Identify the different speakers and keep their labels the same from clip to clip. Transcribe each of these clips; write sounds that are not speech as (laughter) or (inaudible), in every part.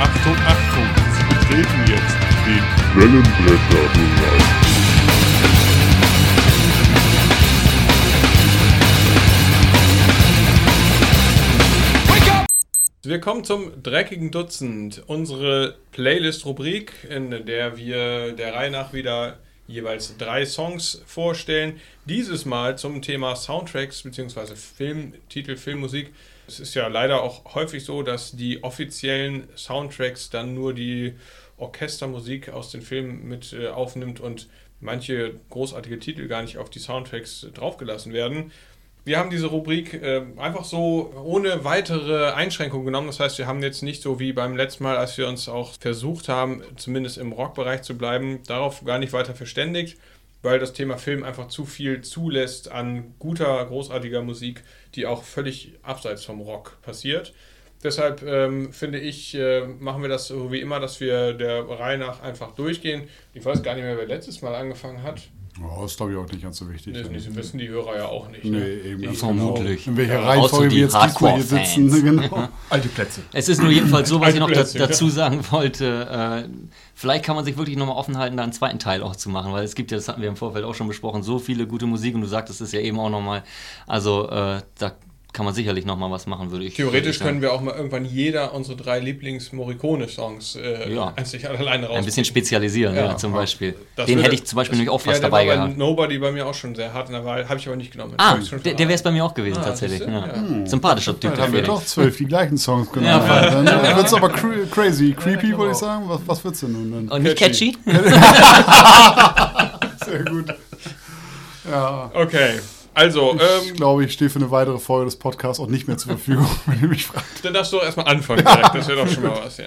Speaker 1: Achtung, Achtung, Sie betreten jetzt den Wellenbrecherbereich. Wir kommen zum dreckigen Dutzend, unsere Playlist-Rubrik, in der wir der Reihe nach wieder jeweils drei Songs vorstellen. Dieses Mal zum Thema Soundtracks bzw. Filmtitel, Filmmusik. Es ist ja leider auch häufig so, dass die offiziellen Soundtracks dann nur die Orchestermusik aus den Filmen mit äh, aufnimmt und manche großartige Titel gar nicht auf die Soundtracks draufgelassen werden. Wir haben diese Rubrik äh, einfach so ohne weitere Einschränkungen genommen. Das heißt, wir haben jetzt nicht so wie beim letzten Mal, als wir uns auch versucht haben, zumindest im Rockbereich zu bleiben, darauf gar nicht weiter verständigt, weil das Thema Film einfach zu viel zulässt an guter, großartiger Musik, die auch völlig abseits vom Rock passiert. Deshalb ähm, finde ich, äh, machen wir das so wie immer, dass wir der Reihe nach einfach durchgehen. Ich weiß gar nicht mehr, wer letztes Mal angefangen hat.
Speaker 2: Das ist, glaube ich, auch nicht ganz so wichtig.
Speaker 1: Das nicht, wissen die Hörer ja auch nicht.
Speaker 2: Nee,
Speaker 1: ne?
Speaker 2: eben. Ganz
Speaker 3: Vermutlich.
Speaker 2: Genau. In welcher
Speaker 3: Ja,
Speaker 2: Reihenfolge wir
Speaker 3: die
Speaker 2: jetzt Disco hier sitzen. (laughs) Genau. (laughs)
Speaker 4: Alte Plätze.
Speaker 3: Es ist nur jedenfalls so, was ich noch da,
Speaker 1: Altplätzchen,
Speaker 3: dazu sagen wollte. Äh, vielleicht kann man sich wirklich nochmal offen halten, da einen zweiten Teil auch zu machen, weil es gibt ja, das hatten wir im Vorfeld auch schon besprochen, so viele gute Musik und du sagtest es ja eben auch nochmal. Also äh, da kann man sicherlich nochmal was machen, würde ich
Speaker 1: Theoretisch
Speaker 3: würde
Speaker 1: können wir auch mal irgendwann jeder unsere drei Lieblings-Morricone-Songs äh,
Speaker 3: Ja.
Speaker 1: einzig alleine raus.
Speaker 3: ein bisschen spezialisieren, ja,
Speaker 1: Ja,
Speaker 3: zum. Beispiel.
Speaker 1: Das
Speaker 3: Den
Speaker 1: würde-
Speaker 3: hätte ich zum Beispiel nämlich auch fast
Speaker 1: ja,
Speaker 3: dabei
Speaker 1: war bei
Speaker 3: gehabt.
Speaker 1: Nobody bei mir auch schon sehr hart in der Wahl, habe ich aber nicht genommen.
Speaker 3: Ah, der, der wäre es bei mir auch gewesen
Speaker 1: Ah,
Speaker 3: tatsächlich. Ja. Sympathischer Typ,
Speaker 2: Dann
Speaker 3: der
Speaker 2: haben wir doch zwölf die gleichen Songs genommen.
Speaker 3: Ja,
Speaker 2: dann wird es aber cra crazy. Creepy,
Speaker 1: genau.
Speaker 2: wollte ich sagen. Was, was wird's denn nun? Dann?
Speaker 3: Und nicht catchy? (laughs)
Speaker 2: Sehr gut. Ja,
Speaker 1: Okay, also,
Speaker 2: ich
Speaker 1: ähm,
Speaker 2: glaube, ich stehe für eine weitere Folge des Podcasts auch nicht mehr zur Verfügung, (laughs) wenn ihr mich fragt.
Speaker 1: dann darfst du erstmal anfangen direkt. Das wäre doch schon mal (laughs) was, ja.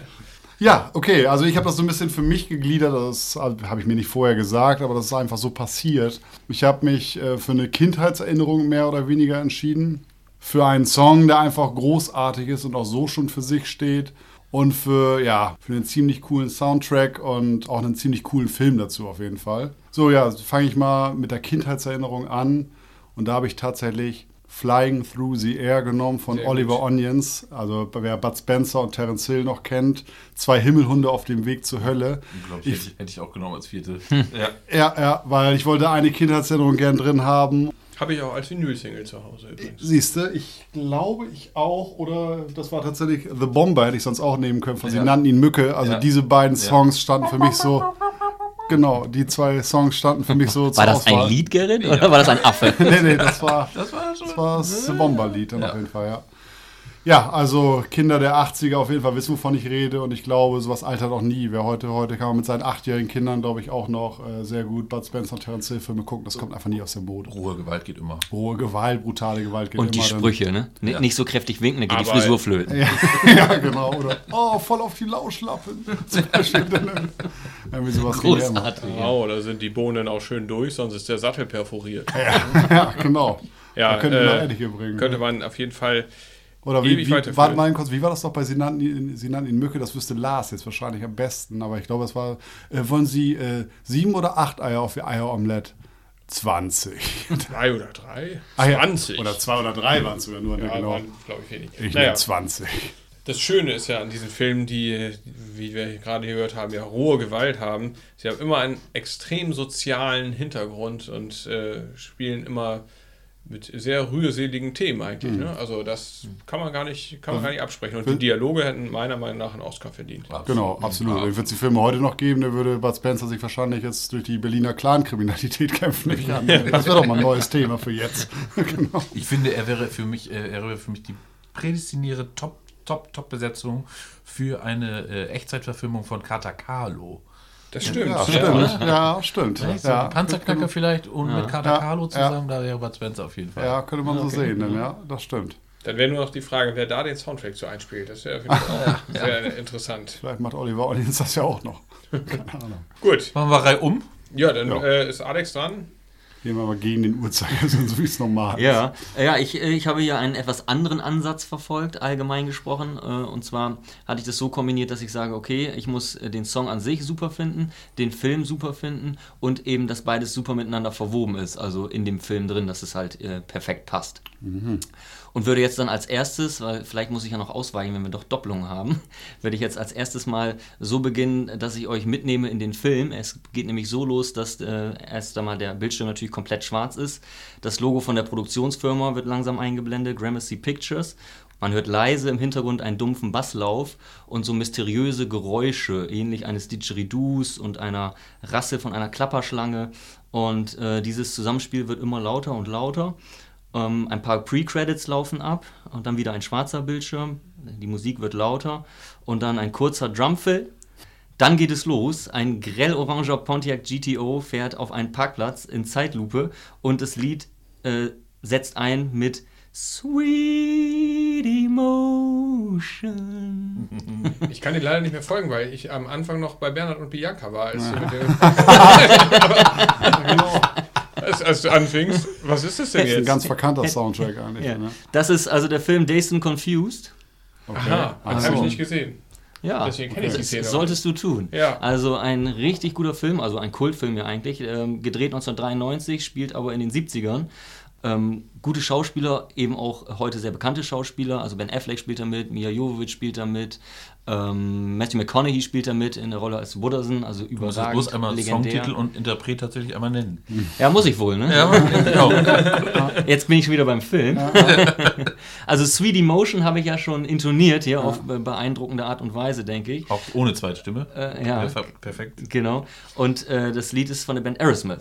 Speaker 2: Ja, okay, also ich habe das so ein bisschen für mich gegliedert, das habe ich mir nicht vorher gesagt, aber das ist einfach so passiert. Ich habe mich äh, für eine Kindheitserinnerung mehr oder weniger entschieden, für einen Song, der einfach großartig ist und auch so schon für sich steht und für, ja, für einen ziemlich coolen Soundtrack und auch einen ziemlich coolen Film dazu auf jeden Fall. So, ja, fange ich mal mit der Kindheitserinnerung an und da habe ich tatsächlich Flying Through the Air genommen von
Speaker 1: Sehr
Speaker 2: Oliver
Speaker 1: gut.
Speaker 2: Onions. Also wer Bud Spencer und Terence Hill noch kennt. Zwei Himmelhunde auf dem Weg zur Hölle.
Speaker 4: Glaube ich, hätte, hätte ich auch genommen als vierte.
Speaker 3: Hm.
Speaker 4: Ja.
Speaker 2: Ja, ja, weil ich wollte eine Kindheitserinnerung gern drin haben.
Speaker 1: Habe ich auch als Vinyl-Single zu Hause übrigens.
Speaker 2: Siehst du, ich glaube ich auch, oder das war tatsächlich The Bomber, hätte ich sonst auch nehmen können, von sie
Speaker 4: Ja.
Speaker 2: nannten ihn Mücke. Also
Speaker 4: Ja.
Speaker 2: diese beiden
Speaker 4: Ja.
Speaker 2: Songs standen für mich so. (laughs) Genau, die zwei Songs standen für mich so zur
Speaker 3: War das
Speaker 2: Auswahl.
Speaker 3: ein Lied, Gerrit, oder war das ein Affe? (laughs)
Speaker 2: nee, nee, das war
Speaker 4: Das war schon.
Speaker 2: Das war das Bomberlied dann
Speaker 4: Ja.
Speaker 2: auf jeden Fall, ja. Ja, also Kinder der 80er auf jeden Fall wissen, wovon ich rede und ich glaube, sowas altert auch nie. Wer heute, heute kann man mit seinen achtjährigen Kindern, glaube ich, auch noch äh, sehr gut Bud Spencer und Terence Hill Filme gucken. Das kommt einfach nie aus dem Boden.
Speaker 4: Ruhe, Gewalt geht immer.
Speaker 2: Rohe Gewalt, brutale Gewalt geht
Speaker 3: Und die
Speaker 2: immer dann-
Speaker 3: Sprüche, ne? N
Speaker 4: Ja.
Speaker 3: Nicht so kräftig winken, dann geht die
Speaker 1: Aber-
Speaker 3: Frisur flöten.
Speaker 2: Ja, (laughs) ja, genau. Oder, oh, voll auf die Lauschlappen. (laughs) Zum Beispiel dann irgendwie sowas ging ja.
Speaker 3: Großartig.
Speaker 1: Wow, da sind die Bohnen auch schön durch, sonst ist der Sattel perforiert.
Speaker 2: Ja, (laughs) genau.
Speaker 1: Ja,
Speaker 2: da könnte man
Speaker 1: äh,
Speaker 2: einige bringen.
Speaker 1: Könnte man auf jeden Fall.
Speaker 2: Oder wie, wie warte mal kurz, wie war das doch bei Sie nannten, ihn- Mücke, das wüsste Lars jetzt wahrscheinlich am besten, aber ich glaube, es war, äh, wollen Sie äh, sieben oder acht Eier auf Ihr Eieromelett? 20. (laughs)
Speaker 1: Drei oder drei?
Speaker 2: Ah, ja.
Speaker 1: 20.
Speaker 2: Oder zwei oder drei waren es sogar nur, ne,
Speaker 1: ja,
Speaker 2: genau.
Speaker 1: glaube ich, wenig.
Speaker 2: Ich
Speaker 1: naja,
Speaker 2: nehme 20.
Speaker 1: das Schöne ist ja an diesen Filmen, die, wie wir gerade gehört haben, ja rohe Gewalt haben. Sie haben immer einen extrem sozialen Hintergrund und äh, spielen immer mit sehr rührseligen Themen eigentlich.
Speaker 2: Mhm.
Speaker 1: Ne? Also das kann man gar nicht, kann man gar nicht absprechen. Und die Dialoge hätten meiner Meinung nach einen Oscar verdient.
Speaker 2: Genau, absolut. Wenn es die Filme heute noch geben, dann würde Bud Spencer sich wahrscheinlich jetzt durch die Berliner Clan-Kriminalität (laughs) kämpfen. Das wäre doch mal ein neues Thema für jetzt. (laughs) genau.
Speaker 4: Ich finde, er wäre für mich, äh, er wäre für mich die prädestinierte Top, Top, Top-Besetzung für eine äh, Echtzeitverfilmung von Kata Kahlo.
Speaker 1: Das stimmt.
Speaker 2: Ja, stimmt. Ja, stimmt.
Speaker 4: Ja, so
Speaker 2: Ja,
Speaker 4: Panzerknacker vielleicht und mit Kata
Speaker 2: Ja,
Speaker 4: Kahlo
Speaker 2: ja.
Speaker 4: zusammen, da wäre Bud Spencer auf jeden Fall.
Speaker 2: ja, könnte man so sehen, dann, ja, das stimmt.
Speaker 1: Dann wäre nur noch die Frage, wer da den Soundtrack so einspielt. Das wäre auch sehr interessant.
Speaker 2: Vielleicht macht Oliver Onions das ja auch noch. (laughs) Keine Ahnung.
Speaker 1: Gut,
Speaker 4: Machen wir Reihe um.
Speaker 1: ja, dann
Speaker 2: Ja.
Speaker 1: Äh, ist Alex dran.
Speaker 2: Gehen wir mal gegen den Uhrzeigersinn, (laughs) so wie es normal ist.
Speaker 3: Ja, ja ich, ich habe hier einen etwas anderen Ansatz verfolgt, allgemein gesprochen. äh, Und zwar hatte ich das so kombiniert, dass ich sage, okay, ich muss äh, den Song an sich super finden, den Film super finden und eben, dass beides super miteinander verwoben ist, also in dem Film drin, dass es halt äh, perfekt passt. Und würde jetzt dann als erstes, weil vielleicht muss ich ja noch ausweichen, wenn wir doch Doppelungen haben, (laughs) würde ich jetzt als erstes mal so beginnen, dass ich euch mitnehme in den Film. Es geht nämlich so los, dass äh, erst einmal der Bildschirm natürlich komplett schwarz ist. Das Logo von der Produktionsfirma wird langsam eingeblendet, Gramercy Pictures. Man hört leise im Hintergrund einen dumpfen Basslauf und so mysteriöse Geräusche, ähnlich eines Didgeridoos und einer Rasse von einer Klapperschlange. Und äh, dieses Zusammenspiel wird immer lauter und lauter. Ähm, ein paar Pre-Credits laufen ab und dann wieder ein schwarzer Bildschirm. Die Musik wird lauter und dann ein kurzer Drumfill. Dann geht es los. Ein grell-oranger Pontiac GTO fährt auf einen Parkplatz in Zeitlupe und das Lied äh, setzt ein mit Sweet Emotion.
Speaker 1: Ich kann dir leider nicht mehr folgen, weil ich am Anfang noch bei Bernhard und Bianca war, als, du, mit dem, (laughs) als, als du anfingst. Was ist das denn
Speaker 2: Das ist ein
Speaker 1: jetzt?
Speaker 2: ganz verkannter Soundtrack eigentlich.
Speaker 3: Ja.
Speaker 2: Ne?
Speaker 3: Das ist also der Film Dazed and Confused.
Speaker 2: Okay.
Speaker 1: Aha, das
Speaker 2: Also,
Speaker 1: habe ich nicht gesehen.
Speaker 3: Ja,
Speaker 1: Deswegen kenne ich die
Speaker 3: das
Speaker 1: Szene
Speaker 3: solltest du tun.
Speaker 1: Ja.
Speaker 3: Also ein richtig guter Film, also ein Kultfilm ja eigentlich, ähm, gedreht 1993, spielt aber in den 70ern. Ähm, gute Schauspieler, eben auch heute sehr bekannte Schauspieler, also Ben Affleck spielt da mit, Mia Jovovich spielt da mit, ähm, Matthew McConaughey spielt da mit in der Rolle als Wooderson, also
Speaker 4: Du musst bloß einmal
Speaker 3: legendär.
Speaker 4: Songtitel und Interpret tatsächlich einmal nennen.
Speaker 3: Ja, muss ich wohl, ne?
Speaker 4: Ja, genau. (laughs)
Speaker 3: Jetzt bin ich schon wieder beim Film. (laughs) also Sweet Emotion habe ich ja schon intoniert hier auf be- beeindruckende Art und Weise, denke ich.
Speaker 4: Auch ohne Zweitstimme.
Speaker 3: Äh, ja.
Speaker 4: Perfe- Perfekt.
Speaker 3: Genau. Und äh, das Lied ist von der Band Aerosmith.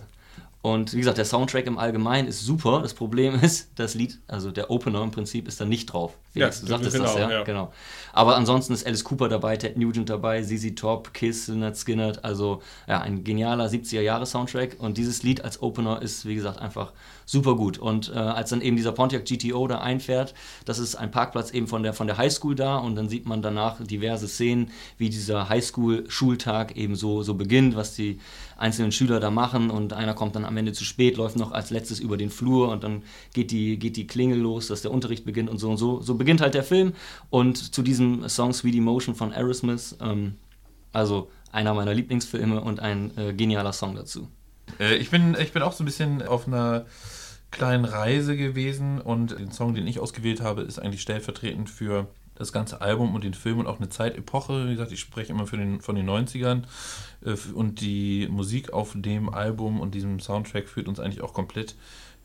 Speaker 3: Und wie gesagt, der Soundtrack im Allgemeinen ist super. Das Problem (laughs) ist, das Lied, also der Opener im Prinzip, ist da nicht drauf. Felix,
Speaker 1: Ja,
Speaker 3: du sagtest
Speaker 1: genau,
Speaker 3: das, ja?
Speaker 1: ja.
Speaker 3: Genau. Aber ansonsten ist Alice Cooper dabei, Ted Nugent dabei, ZZ Top, Kiss, Lynyrd Skynyrd. Also ja, ein genialer 70er-Jahre-Soundtrack. Und dieses Lied als Opener ist, wie gesagt, einfach super gut. Und äh, als dann eben dieser Pontiac GTO da einfährt, das ist ein Parkplatz eben von der, von der Highschool da. Und dann sieht man danach diverse Szenen, wie dieser Highschool-Schultag eben so, so beginnt, was die einzelnen Schüler da machen. Und einer kommt dann am Ende zu spät, läuft noch als letztes über den Flur und dann geht die, geht die Klingel los, dass der Unterricht beginnt und so und so. So beginnt halt der Film. Und zu diesem Song Sweet Emotion von Aerosmith, ähm, also einer meiner Lieblingsfilme und ein äh, genialer Song dazu.
Speaker 4: Äh, ich, bin, ich bin auch so ein bisschen auf einer kleinen Reise gewesen und den Song, den ich ausgewählt habe, ist eigentlich stellvertretend für das ganze Album und den Film und auch eine Zeitepoche. Wie gesagt, ich spreche immer den, von den 90ern äh, und die Musik auf dem Album und diesem Soundtrack führt uns eigentlich auch komplett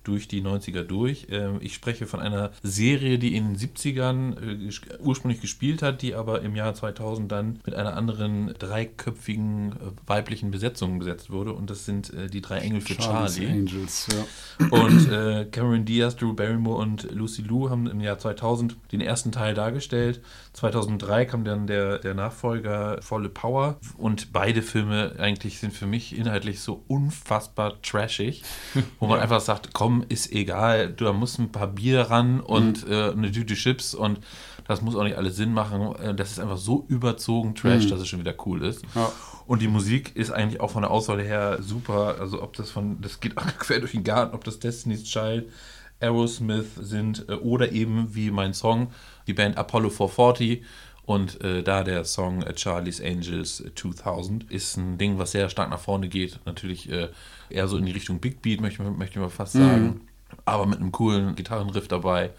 Speaker 4: durch die 90er durch. Ähm, Ich spreche von einer Serie, die in den 70ern äh, ursprünglich gespielt hat, die aber im Jahr 2000 dann mit einer anderen dreiköpfigen äh, weiblichen Besetzung besetzt wurde. Und das sind äh, die drei Engel für
Speaker 2: Charlie's
Speaker 4: Charlie.
Speaker 2: Angels, ja.
Speaker 4: Und Cameron Diaz, Drew Barrymore und Lucy Liu haben im Jahr 2000 den ersten Teil dargestellt. 2003 kam dann der, der Nachfolger Volle Power. Und beide Filme eigentlich sind für mich inhaltlich so unfassbar trashig, wo man einfach sagt, komm, ist egal, du da musst ein paar Bier ran und äh, eine Tüte Chips und das muss auch nicht alles Sinn machen. Äh, Das ist einfach so überzogen Trash, dass es schon wieder cool ist.
Speaker 2: Ja.
Speaker 4: Und die Musik ist eigentlich auch von der Auswahl her super. Also ob das von, das geht (laughs) auch quer durch den Garten, ob das Destiny's Child, Aerosmith sind äh, oder eben wie mein Song, die Band Apollo 440. Und äh, da der Song Charlie's Angels 2000 ist ein Ding, was sehr stark nach vorne geht. Natürlich äh, eher so in die Richtung Big Beat, möchte, man- möchte man fast sagen. Aber mit einem coolen Gitarrenriff dabei.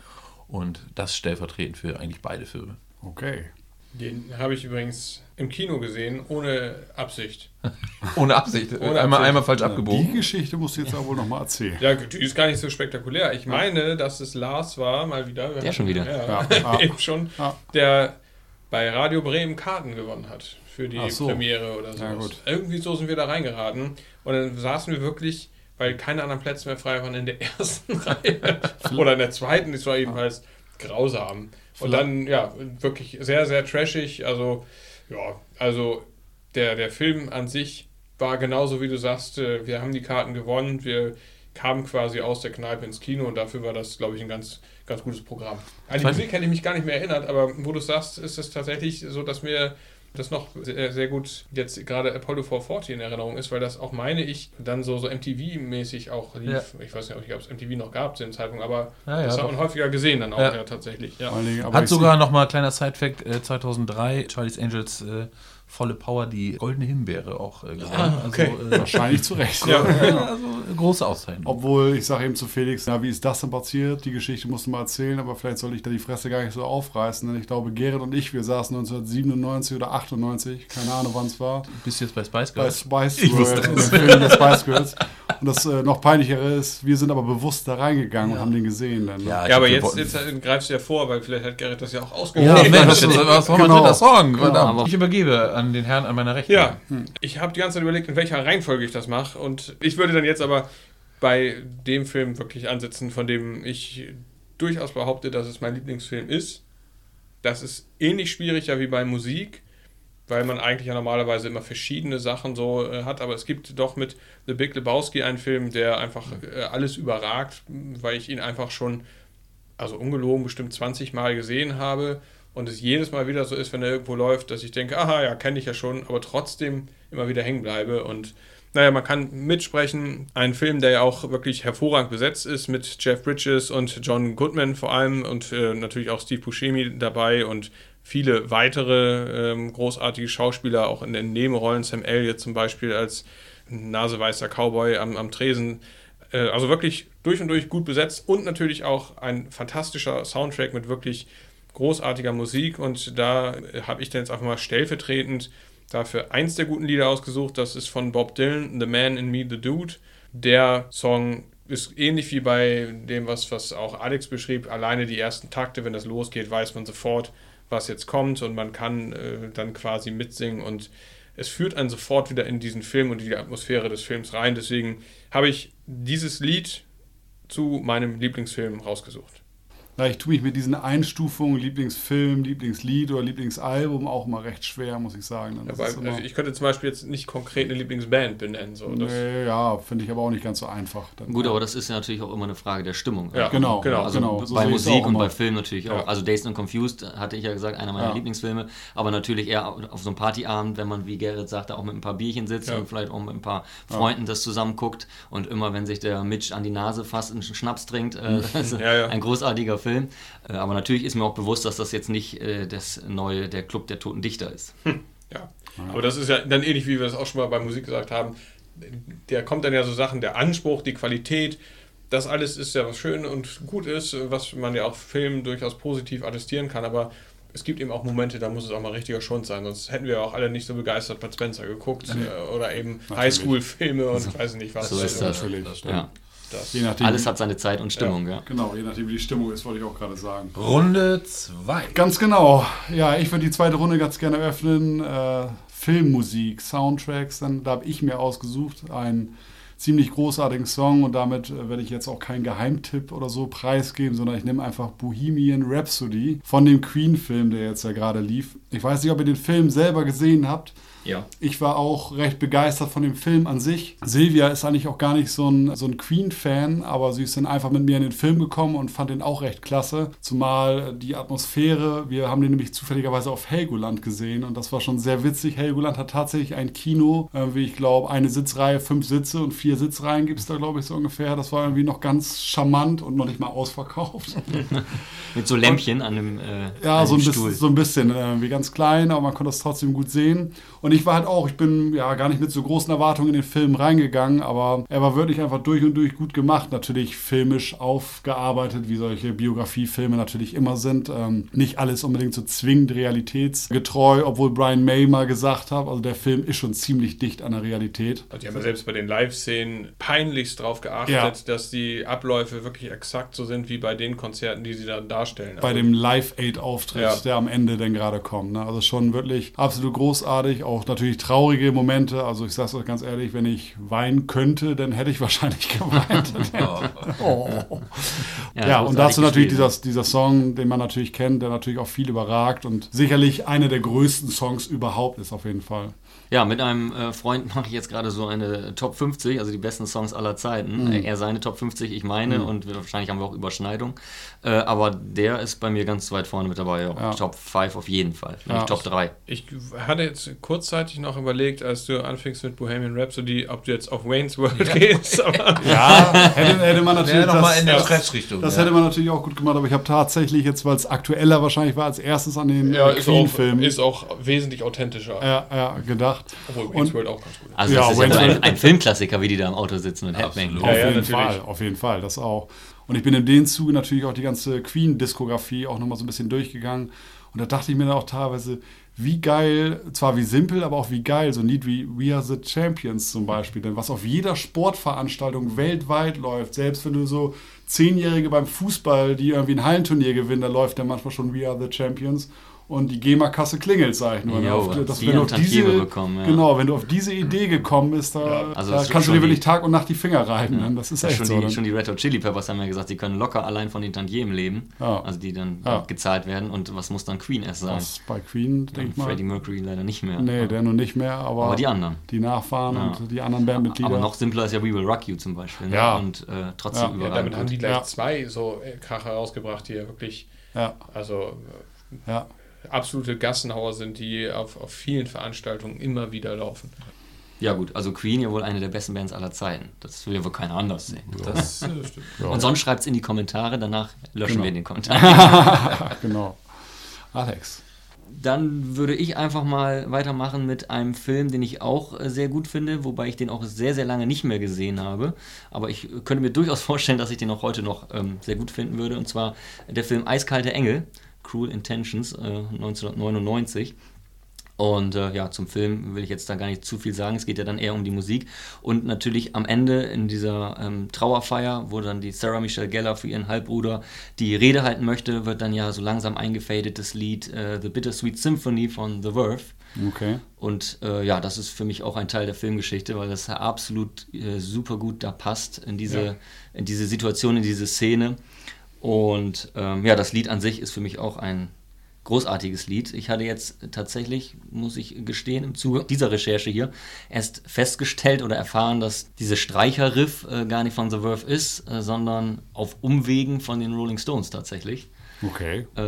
Speaker 4: Und das stellvertretend für eigentlich beide Filme.
Speaker 2: Okay.
Speaker 1: Den habe ich übrigens im Kino gesehen, ohne Absicht. (laughs)
Speaker 4: Ohne Absicht.
Speaker 1: Ohne
Speaker 4: einmal,
Speaker 1: Absicht.
Speaker 4: einmal falsch
Speaker 2: Die
Speaker 4: abgebogen.
Speaker 2: Geschichte musst du jetzt aber wohl nochmal erzählen.
Speaker 1: Ja, die ist gar nicht so spektakulär. Ich meine, dass es Lars war, mal wieder.
Speaker 3: Der schon wieder.
Speaker 1: Ja,
Speaker 2: Ja, ja. (laughs)
Speaker 1: eben schon.
Speaker 2: Ja.
Speaker 1: Der bei Radio Bremen Karten gewonnen hat für die
Speaker 2: so.
Speaker 1: Premiere oder so.
Speaker 2: Ja.
Speaker 1: Irgendwie so sind wir da reingeraten. Und dann saßen wir wirklich, weil keine anderen Plätze mehr frei waren, in der (laughs) ersten Reihe. oder in der zweiten. Das war jedenfalls grausam. Und dann, ja, wirklich sehr, sehr trashig. Also, ja, also der, der Film an sich war genauso, wie du sagst. äh, Wir haben die Karten gewonnen. Wir kamen quasi aus der Kneipe ins Kino und dafür war das, glaube ich, ein ganz, ganz gutes Programm. An die Musik hätte ich mich gar nicht mehr erinnert, aber wo du sagst, ist es tatsächlich so, dass mir das noch sehr, sehr gut jetzt gerade Apollo 440 in Erinnerung ist, weil das auch, meine ich, dann so, so MTV-mäßig auch lief.
Speaker 4: Ja.
Speaker 1: Ich weiß nicht, ob es MTV noch gab zu dem Zeitpunkt, aber
Speaker 4: Ja, ja,
Speaker 1: das hat
Speaker 4: doch.
Speaker 1: man häufiger gesehen dann auch,
Speaker 4: Ja.
Speaker 1: ja, tatsächlich.
Speaker 4: Hat sogar nochmal kleiner Side-Fact: äh, 2003, Charlie's Angels äh, volle Power die Goldene Himbeere auch äh, gewonnen.
Speaker 1: okay.
Speaker 4: Also, äh,
Speaker 2: Wahrscheinlich zu Recht.
Speaker 1: Ja.
Speaker 4: ja, also große Auszeichnung.
Speaker 2: Obwohl, ich sage eben zu Felix, na, wie ist das denn passiert? Die Geschichte musst du mal erzählen, aber vielleicht soll ich da die Fresse gar nicht so aufreißen, denn ich glaube, Gerrit und ich, wir saßen 1997 oder 98, keine Ahnung wann es war,
Speaker 4: Bist du jetzt bei Spice
Speaker 2: bei
Speaker 4: Girls?
Speaker 2: Spice
Speaker 4: Ich wusste
Speaker 2: Girls,
Speaker 4: es.
Speaker 2: im Film der Spice Girls. Und das äh, noch peinlichere ist, wir sind aber bewusst da reingegangen und haben den gesehen. Dann, ne?
Speaker 4: Ja,
Speaker 1: Ja, aber jetzt, jetzt äh, greifst du ja vor, weil vielleicht hat Gerrit das ja auch
Speaker 4: Ja,
Speaker 1: ausgewählt.
Speaker 2: Ja,
Speaker 4: Mensch, (laughs)
Speaker 2: das-
Speaker 4: das war
Speaker 2: genau.
Speaker 4: dritter Song. Ich übergebe an den Herrn an meiner Rechten.
Speaker 1: Ja, ich habe die ganze Zeit überlegt, in welcher Reihenfolge ich das mache. Und ich würde dann jetzt aber bei dem Film wirklich ansetzen, von dem ich durchaus behaupte, dass es mein Lieblingsfilm ist. Das ist ähnlich schwieriger wie bei Musik, weil man eigentlich ja normalerweise immer verschiedene Sachen so äh, hat. Aber es gibt doch mit The Big Lebowski einen Film, der einfach äh, alles überragt, weil ich ihn einfach schon, also ungelogen, bestimmt 20 Mal gesehen habe. Und es jedes Mal wieder so ist, wenn er irgendwo läuft, dass ich denke, aha, ja, kenne ich ja schon, aber trotzdem immer wieder hängen bleibe. Und naja, man kann mitsprechen. Ein Film, der ja auch wirklich hervorragend besetzt ist mit Jeff Bridges und John Goodman vor allem und äh, natürlich auch Steve Buscemi dabei und viele weitere ähm, großartige Schauspieler, auch in den Nebenrollen. Sam Elliott zum Beispiel als naseweißer Cowboy am, am Tresen. Äh, also wirklich durch und durch gut besetzt und natürlich auch ein fantastischer Soundtrack mit wirklich großartiger Musik. Und da habe ich dann jetzt einfach mal stellvertretend dafür eins der guten Lieder ausgesucht. Das ist von Bob Dylan, The Man in Me, The Dude. Der Song ist ähnlich wie bei dem, was, was auch Alex beschrieb. Alleine die ersten Takte, wenn das losgeht, weiß man sofort, was jetzt kommt und man kann äh, dann quasi mitsingen und es führt einen sofort wieder in diesen Film und die Atmosphäre des Films rein. Deswegen habe ich dieses Lied zu meinem Lieblingsfilm rausgesucht.
Speaker 2: Ja, ich tue mich mit diesen Einstufungen, Lieblingsfilm, Lieblingslied oder Lieblingsalbum auch mal recht schwer, muss ich sagen. Das
Speaker 1: Aber, also ich könnte zum Beispiel jetzt nicht konkret eine Lieblingsband benennen. So. Das,
Speaker 2: nee, ja, finde ich aber auch nicht ganz so einfach. Dann,
Speaker 3: Gut, aber das ist ja natürlich auch immer eine Frage der Stimmung.
Speaker 1: Ja,
Speaker 2: Genau,
Speaker 1: genau.
Speaker 3: Also
Speaker 2: genau. So
Speaker 3: bei Musik und bei Film natürlich auch.
Speaker 1: Ja.
Speaker 3: Also Dazed and Confused hatte ich ja gesagt, einer meiner
Speaker 2: Ja.
Speaker 3: Lieblingsfilme. Aber natürlich eher auf so einem Partyabend, wenn man, wie Gerrit sagte, auch mit ein paar Bierchen sitzt
Speaker 1: Ja.
Speaker 3: und vielleicht auch mit ein paar Freunden das zusammen guckt. Und immer, wenn sich der Mitch an die Nase fasst und einen Schnaps trinkt, äh, (laughs)
Speaker 1: Ja, ja.
Speaker 3: ein großartiger Film. Äh, aber natürlich ist mir auch bewusst, dass das jetzt nicht äh, das neue, der Club der Toten Dichter ist.
Speaker 1: Ja. Aber das ist ja dann ähnlich, wie wir es auch schon mal bei Musik gesagt haben. Der kommt dann ja so Sachen, der Anspruch, die Qualität, das alles ist ja was schön und gut ist, was man ja auch Filmen durchaus positiv attestieren kann, aber es gibt eben auch Momente, da muss es auch mal richtiger Schund sein, sonst hätten wir ja auch alle nicht so begeistert Bud Spencer geguckt äh, oder eben Highschool-Filme und weiß nicht was.
Speaker 3: So ist das.
Speaker 2: Natürlich.
Speaker 3: Ja.
Speaker 1: Das.
Speaker 2: Je nachdem,
Speaker 3: Alles hat seine Zeit und Stimmung, ja.
Speaker 2: Genau, je nachdem, wie die Stimmung ist, wollte ich auch gerade sagen.
Speaker 4: Runde 2.
Speaker 2: Ganz genau. Ja, ich würde die zweite Runde ganz gerne öffnen. Äh, Filmmusik, Soundtracks, dann, da habe ich mir ausgesucht einen ziemlich großartigen Song und damit äh, werde ich jetzt auch keinen Geheimtipp oder so preisgeben, sondern ich nehme einfach Bohemian Rhapsody von dem Queen-Film, der jetzt ja gerade lief. Ich weiß nicht, ob ihr den Film selber gesehen habt.
Speaker 3: Ja.
Speaker 2: Ich war auch recht begeistert von dem Film an sich. Silvia ist eigentlich auch gar nicht so ein, so ein Queen-Fan, aber sie ist dann einfach mit mir in den Film gekommen und fand den auch recht klasse. Zumal die Atmosphäre, wir haben den nämlich zufälligerweise auf Helgoland gesehen und das war schon sehr witzig. Helgoland hat tatsächlich ein Kino, äh, wie ich glaube, eine Sitzreihe, fünf Sitze und vier Sitzreihen gibt es da, glaube ich, so ungefähr. Das war irgendwie noch ganz charmant und noch nicht mal ausverkauft. (laughs)
Speaker 3: Mit so Lämpchen an dem, äh,
Speaker 2: Ja, so ein, bisschen, so ein bisschen, äh, wie ganz klein, aber man konnte das trotzdem gut sehen. Und ich war halt auch, ich bin ja gar nicht mit so großen Erwartungen in den Film reingegangen, aber er war wirklich einfach durch und durch gut gemacht. Natürlich filmisch aufgearbeitet, wie solche Biografiefilme natürlich immer sind. Ähm, nicht alles unbedingt so zwingend realitätsgetreu, obwohl Brian May mal gesagt hat, also der Film ist schon ziemlich dicht an der Realität.
Speaker 1: Also die haben ja selbst bei den Live-Szenen peinlichst darauf geachtet,
Speaker 2: Ja.
Speaker 1: dass die Abläufe wirklich exakt so sind wie bei den Konzerten, die sie dann darstellen.
Speaker 2: bei
Speaker 1: Also,
Speaker 2: dem Live-Aid-Auftritt,
Speaker 1: Ja.
Speaker 2: der am Ende dann gerade kommt. Ne? Also schon wirklich absolut großartig. Auch natürlich traurige Momente. Also ich sage es euch ganz ehrlich, wenn ich weinen könnte, dann hätte ich (laughs) wahrscheinlich geweint. oh. (laughs) Ja, und
Speaker 3: großartig
Speaker 2: dazu natürlich dieser, dieser Song, den man natürlich kennt, der natürlich auch viel überragt und sicherlich einer der größten Songs überhaupt ist auf jeden Fall.
Speaker 3: Ja, mit einem äh, Freund (laughs) mache ich jetzt gerade so eine Top 50, also die besten Songs aller Zeiten.
Speaker 2: Mhm.
Speaker 3: Äh, Er seine Top 50, ich meine und wir, wahrscheinlich haben wir auch Überschneidung. Äh, aber der ist bei mir ganz weit vorne mit dabei. Ja.
Speaker 2: Ja.
Speaker 3: Top 5 auf jeden Fall.
Speaker 2: Ja.
Speaker 3: nicht Top 3.
Speaker 1: Ich hatte jetzt kurzzeitig noch überlegt, als du anfingst mit Bohemian Rhapsody, ob du jetzt auf Wayne's World gehst. (laughs) Aber
Speaker 2: Ja, hätte, hätte man natürlich
Speaker 4: Ja, nochmal in der
Speaker 2: das,
Speaker 4: Stressrichtung.
Speaker 2: Das
Speaker 3: ja.
Speaker 2: hätte man natürlich auch gut gemacht, aber ich habe tatsächlich jetzt, weil es aktueller wahrscheinlich war, als erstes an den
Speaker 1: Ja,
Speaker 2: äh,
Speaker 1: ist auch,
Speaker 2: Queen-Film
Speaker 1: ist auch wesentlich authentischer.
Speaker 2: ja, ja, gedacht.
Speaker 1: Obwohl Wayne's World auch ganz gut ist.
Speaker 3: Also
Speaker 2: Ja,
Speaker 3: das ist ja ein, ein Filmklassiker, wie die da im Auto sitzen und Headbang.
Speaker 1: Ja,
Speaker 2: auf
Speaker 1: ja,
Speaker 2: jeden
Speaker 1: natürlich.
Speaker 2: Fall, auf jeden Fall, das auch. Und ich bin in dem Zuge natürlich auch die ganze Queen-Diskografie auch nochmal so ein bisschen durchgegangen. Und da dachte ich mir dann auch teilweise, wie geil, zwar wie simpel, aber auch wie geil, so ein Lied wie We Are the Champions zum Beispiel, denn was auf jeder Sportveranstaltung weltweit läuft, selbst wenn du so Zehnjährige beim Fußball, die irgendwie ein Hallenturnier gewinnen, da läuft ja manchmal schon We Are the Champions. Und die GEMA-Kasse klingelt, sag ich nur. ne?
Speaker 3: Jo,
Speaker 2: Auf- dass,
Speaker 3: die
Speaker 2: wenn auf diese,
Speaker 3: bekommen, ja.
Speaker 2: Genau, wenn du auf diese Idee gekommen bist, da,
Speaker 3: also
Speaker 2: da kannst du dir wirklich
Speaker 3: die-
Speaker 2: Tag und Nacht die Finger reiben. Ne? Das ist
Speaker 3: Ja,
Speaker 2: echt
Speaker 3: schon,
Speaker 2: so.
Speaker 3: die,
Speaker 2: ne?
Speaker 3: schon die Red Hot Chili Peppers haben ja gesagt, sie können locker allein von den Tantiemen leben,
Speaker 2: Ja.
Speaker 3: also die dann
Speaker 2: Ja.
Speaker 3: gezahlt werden. Und was muss dann Queen erst sein?
Speaker 2: Das bei Queen, denke ich mal.
Speaker 3: Freddie Mercury leider nicht mehr.
Speaker 2: Nee, der nur nicht mehr, aber,
Speaker 3: aber die anderen.
Speaker 2: die Nachfahren
Speaker 3: Ja.
Speaker 2: und die anderen Bandmitglieder.
Speaker 3: Aber noch simpler ist ja We Will Rock You zum Beispiel. Ne?
Speaker 2: Ja.
Speaker 3: Und äh, trotzdem
Speaker 2: Ja.
Speaker 1: Ja,
Speaker 3: überall.
Speaker 1: damit haben die gleich
Speaker 2: Ja.
Speaker 1: zwei so äh, Kracher rausgebracht, die ja wirklich,
Speaker 2: ja,
Speaker 1: also
Speaker 2: ja.
Speaker 1: Äh, absolute Gassenhauer sind, die auf, auf vielen Veranstaltungen immer wieder laufen.
Speaker 3: Ja gut, also Queen ja wohl eine der besten Bands aller Zeiten. Das will ja wohl keiner anders sehen.
Speaker 4: Das äh, stimmt.
Speaker 2: Ja.
Speaker 3: Und sonst schreibt es in die Kommentare, danach löschen
Speaker 2: Genau.
Speaker 3: wir den Kommentar. (laughs)
Speaker 2: genau. Alex.
Speaker 3: Dann würde ich einfach mal weitermachen mit einem Film, den ich auch äh, sehr gut finde, wobei ich den auch sehr, sehr lange nicht mehr gesehen habe. Aber ich äh, könnte mir durchaus (laughs) vorstellen, dass ich den auch heute noch ähm, sehr gut finden würde. Und zwar der Film Eiskalte Engel, Cruel Intentions, äh, 1999. Und äh, ja, zum Film will ich jetzt da gar nicht zu viel sagen. Es geht ja dann eher um die Musik. Und natürlich am Ende in dieser ähm, Trauerfeier, wo dann die Sarah Michelle Gellar für ihren Halbbruder die Rede halten möchte, wird dann ja so langsam eingefadet das Lied äh, The Bittersweet Symphony von The Verve.
Speaker 2: Okay.
Speaker 3: Und äh, ja, das ist für mich auch ein Teil der Filmgeschichte, weil das absolut äh, super gut da passt in diese,
Speaker 1: Ja.
Speaker 3: in diese Situation, in diese Szene. Und ähm, ja, das Lied an sich ist für mich auch ein großartiges Lied. Ich hatte jetzt tatsächlich, muss ich gestehen, im Zuge dieser Recherche hier erst festgestellt oder erfahren, dass diese Streicherriff äh, gar nicht von The Verve ist, äh, sondern auf Umwegen von den Rolling Stones tatsächlich.
Speaker 2: Okay.
Speaker 3: Äh,